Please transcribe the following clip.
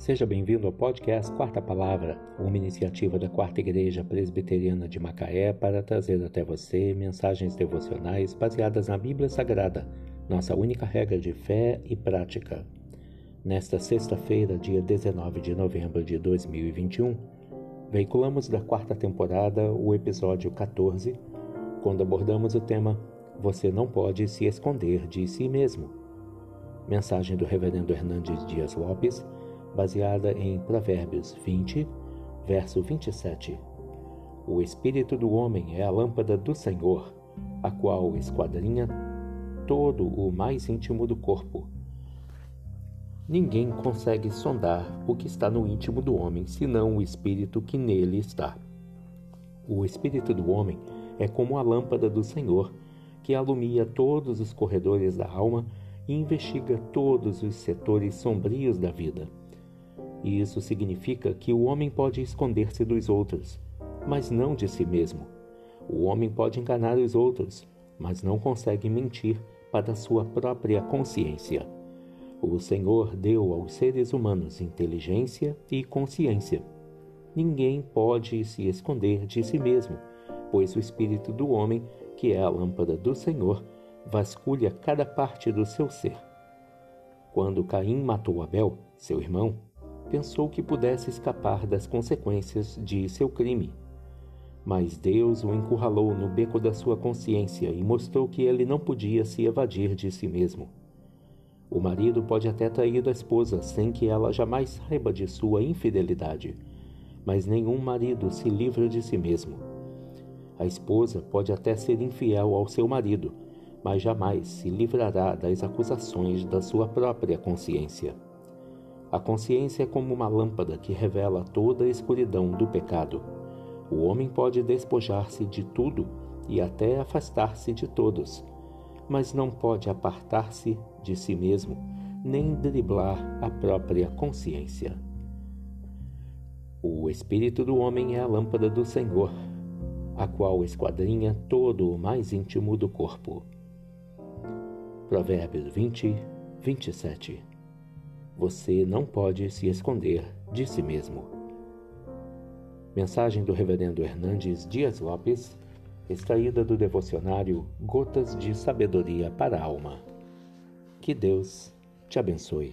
Seja bem-vindo ao podcast Quarta Palavra, uma iniciativa da Quarta Igreja Presbiteriana de Macaé para trazer até você mensagens devocionais baseadas na Bíblia Sagrada, nossa única regra de fé e prática. Nesta sexta-feira, dia 19 de novembro de 2021, veiculamos da quarta temporada o episódio 14, quando abordamos o tema Você não pode se esconder de si mesmo. Mensagem do Reverendo Hernandes Dias Lopes baseada em Provérbios 20, verso 27. O espírito do homem é a lâmpada do Senhor, a qual esquadrinha todo o mais íntimo do corpo. Ninguém consegue sondar o que está no íntimo do homem, senão o espírito que nele está. O espírito do homem é como a lâmpada do Senhor, que alumia todos os corredores da alma e investiga todos os setores sombrios da vida. E isso significa que o homem pode esconder-se dos outros, mas não de si mesmo. O homem pode enganar os outros, mas não consegue mentir para sua própria consciência. O Senhor deu aos seres humanos inteligência e consciência. Ninguém pode se esconder de si mesmo, pois o espírito do homem, que é a lâmpada do Senhor, vasculha cada parte do seu ser. Quando Caim matou Abel, seu irmão, pensou que pudesse escapar das consequências de seu crime. Mas Deus o encurralou no beco da sua consciência e mostrou que ele não podia se evadir de si mesmo. O marido pode até trair a esposa sem que ela jamais saiba de sua infidelidade, mas nenhum marido se livra de si mesmo. A esposa pode até ser infiel ao seu marido, mas jamais se livrará das acusações da sua própria consciência. A consciência é como uma lâmpada que revela toda a escuridão do pecado. O homem pode despojar-se de tudo e até afastar-se de todos, mas não pode apartar-se de si mesmo, nem driblar a própria consciência. O espírito do homem é a lâmpada do Senhor, a qual esquadrinha todo o mais íntimo do corpo. Provérbios 20, 27 você não pode se esconder de si mesmo. Mensagem do Reverendo Hernandes Dias Lopes, extraída do devocionário Gotas de Sabedoria para a Alma. Que Deus te abençoe.